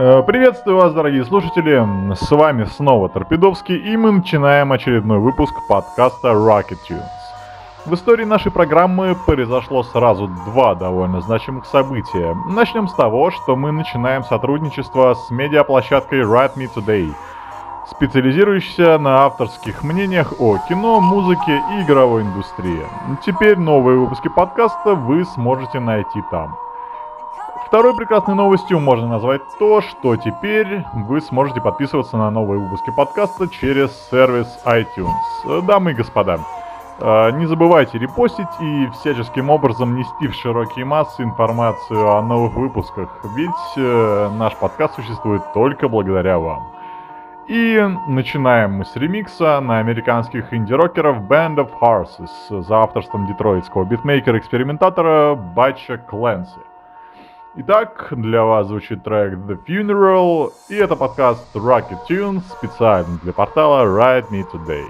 Э, Приветствую вас, дорогие слушатели! С вами снова Торпедовский, и мы начинаем очередной выпуск подкаста Rocket Tunes. В истории нашей программы произошло сразу два довольно значимых события. Начнем с того, что мы начинаем сотрудничество с медиаплощадкой Write Me Today, специализирующейся на авторских мнениях о кино, музыке и игровой индустрии. Теперь новые выпуски подкаста вы сможете найти там. Второй прекрасной новостью можно назвать то, что теперь вы сможете подписываться на новые выпуски подкаста через сервис iTunes. Дамы и господа, э, не забывайте репостить и всяческим образом нести в широкие массы информацию о новых выпусках, ведь э, наш подкаст существует только благодаря вам. И начинаем мы с ремикса на американских инди-рокеров Band of Horses за авторством детройтского битмейкера-экспериментатора Батча Кленси. Итак, для вас звучит трек The Funeral, и это подкаст Rocket Tunes специально для портала Ride Me Today.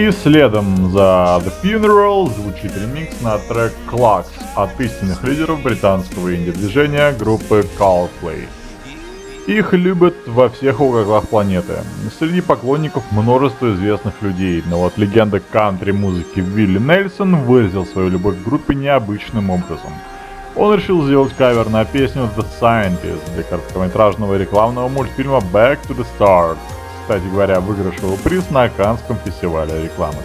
И следом за The Funeral звучит ремикс на трек Clocks от истинных лидеров британского инди-движения группы Coldplay. Их любят во всех уголках планеты. Среди поклонников множество известных людей, но вот легенда кантри-музыки Вилли Нельсон выразил свою любовь к группе необычным образом. Он решил сделать кавер на песню The Scientist для короткометражного рекламного мультфильма Back to the Start, кстати говоря, выигравшего приз на Канском фестивале рекламы.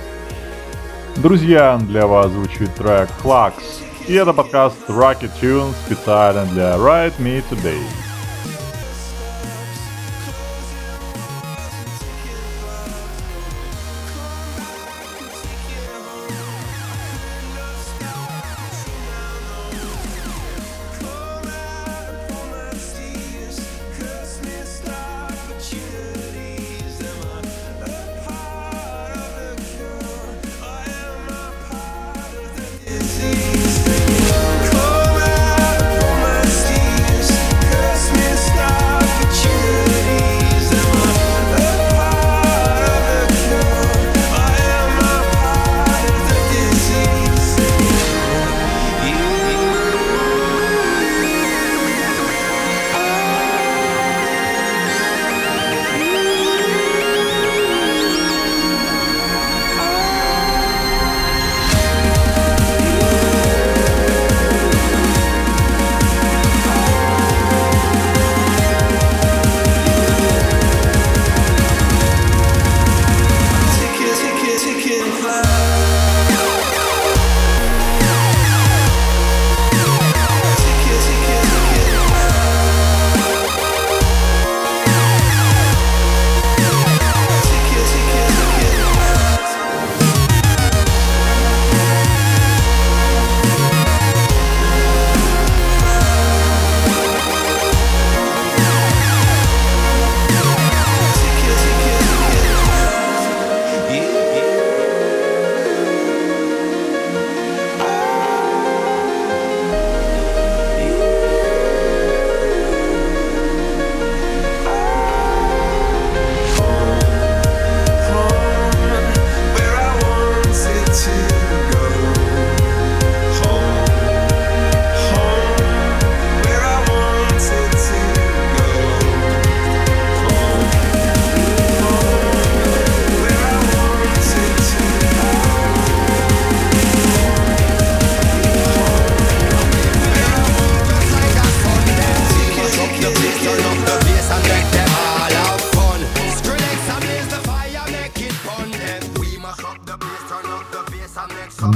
Друзья, для вас звучит трек Клакс И это подкаст Rocket Tunes специально для Ride Me Today.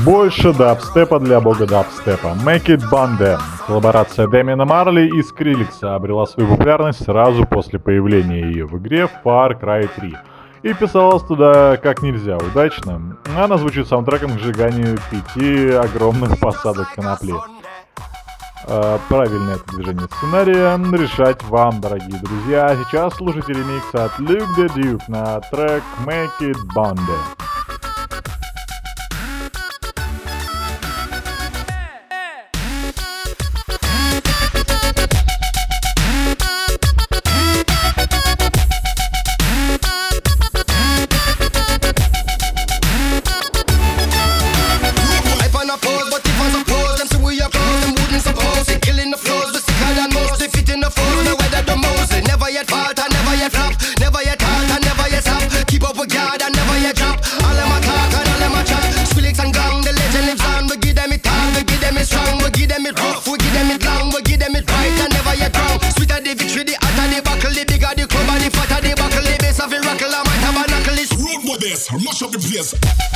Больше дабстепа для бога дабстепа. Make It Bande. Коллаборация Дэмина Марли и Скриликса обрела свою популярность сразу после появления ее в игре Far Cry 3. И писалась туда как нельзя удачно. Она звучит саундтреком к сжиганию пяти огромных посадок конопли. Э, Правильное движение сценария решать вам, дорогие друзья. А сейчас слушайте ремикс от Luke the Duke на трек Make It Bande. Yes.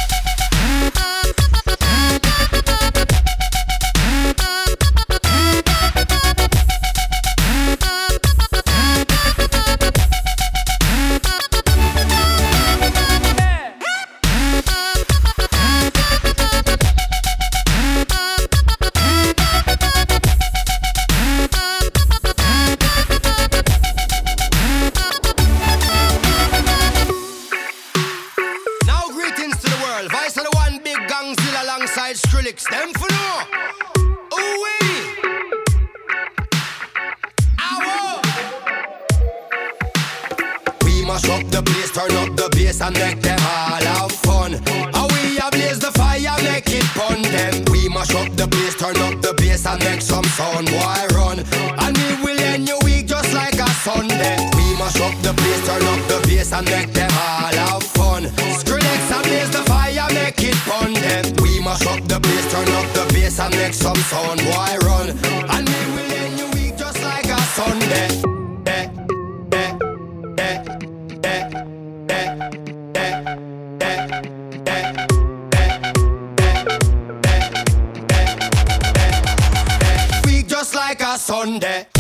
Them all have fun. How we ablaze the fire, make it fun. Them we mash up the place, turn up the bass and make some sound. Why run? And we will end your week just like a Sunday. We mash up the place, turn up the bass and make them all have fun. Skrillex ablaze the fire, make it fun. Them we mash up the place, turn up the bass and make some sound. Why run? And we will end your week just like a Sunday. Monday.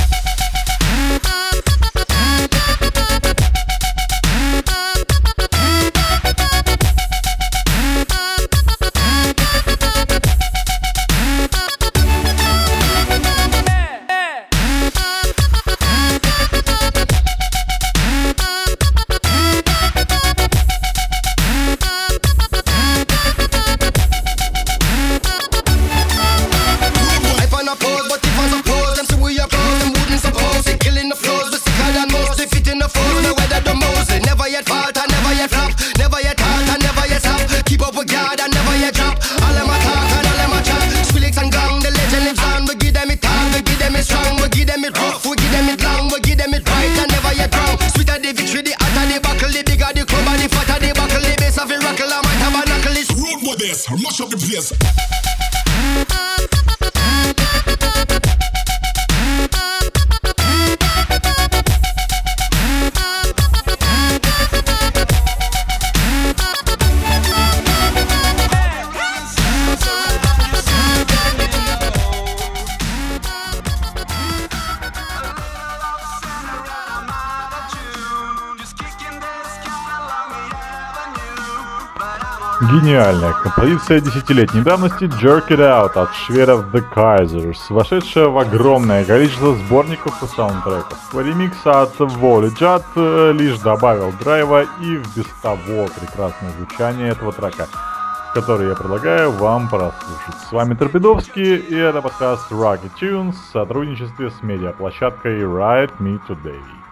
гениальная композиция десятилетней давности «Jerk It Out» от шведов The Kaisers, вошедшая в огромное количество сборников и саундтреков. Ремикс от Volley лишь добавил драйва и в без того прекрасное звучание этого трека, который я предлагаю вам прослушать. С вами Торпедовский, и это подкаст Rocky Tunes в сотрудничестве с медиаплощадкой Riot Me Today.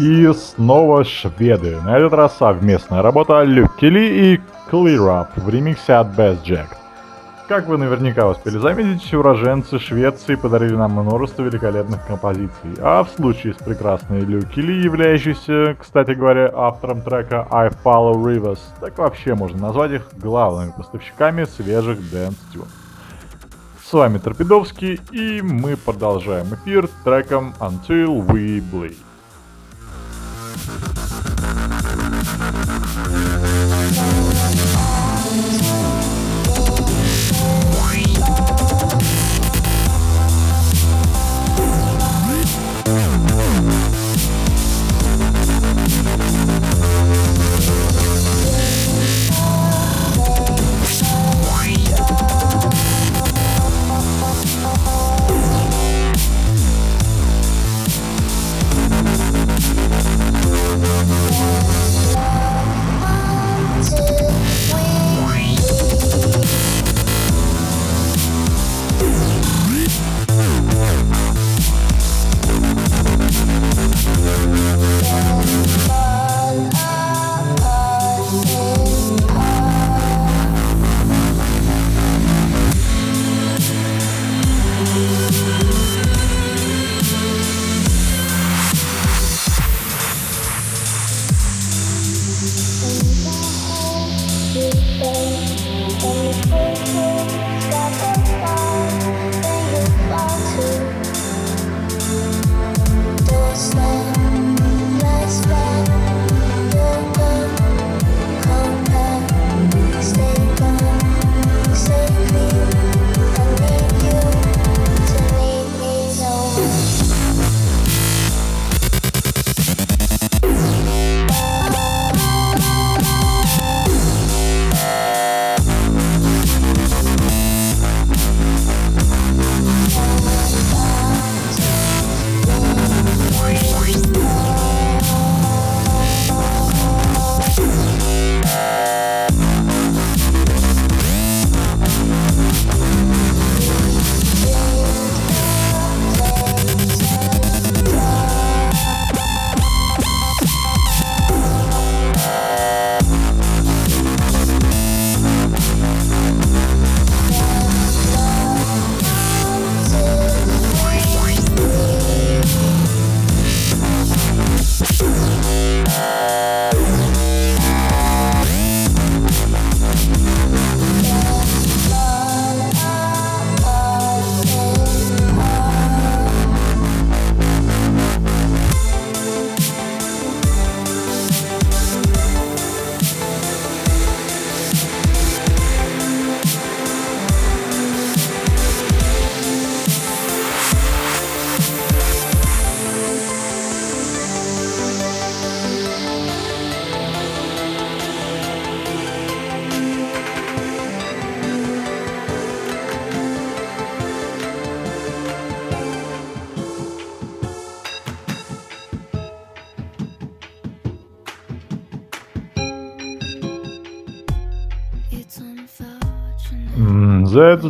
И снова шведы. На этот раз совместная работа Lykke Li и Kleerup в ремиксе от Bass Jack. Как вы наверняка успели заметить, уроженцы Швеции подарили нам множество великолепных композиций, а в случае с прекрасной Lykke Li, являющейся, кстати говоря, автором трека I Follow Rivers, так вообще можно назвать их главными поставщиками свежих dance tunes. С вами Торпедовский, и мы продолжаем эфир треком Until We Bleed. Thank you.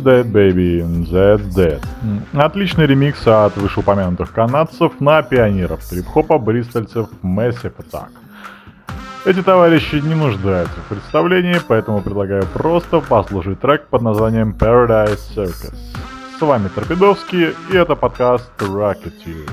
Dead Baby, Dead. М, Отличный ремикс от вышеупомянутых канадцев на пионеров трип-хопа бристольцев Massive Attack. Эти товарищи не нуждаются в представлении, поэтому предлагаю просто послушать трек под названием Paradise Circus. С вами Торпедовский, и это подкаст Rocketeer.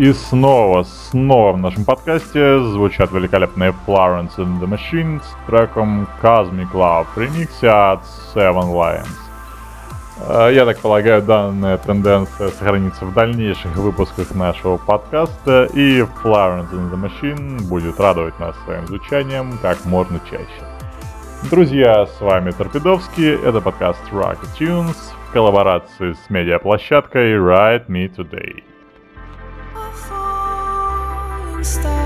И снова, снова в нашем подкасте звучат великолепные Florence and the Machine с треком Cosmic Love в ремиксе от Seven Lions. Э, Я так полагаю, данная тенденция сохранится в дальнейших выпусках нашего подкаста, и Florence and the Machine будет радовать нас своим звучанием как можно чаще. Друзья, с вами Торпедовский, это подкаст Rocket Tunes в коллаборации с медиаплощадкой Ride Me Today. stop.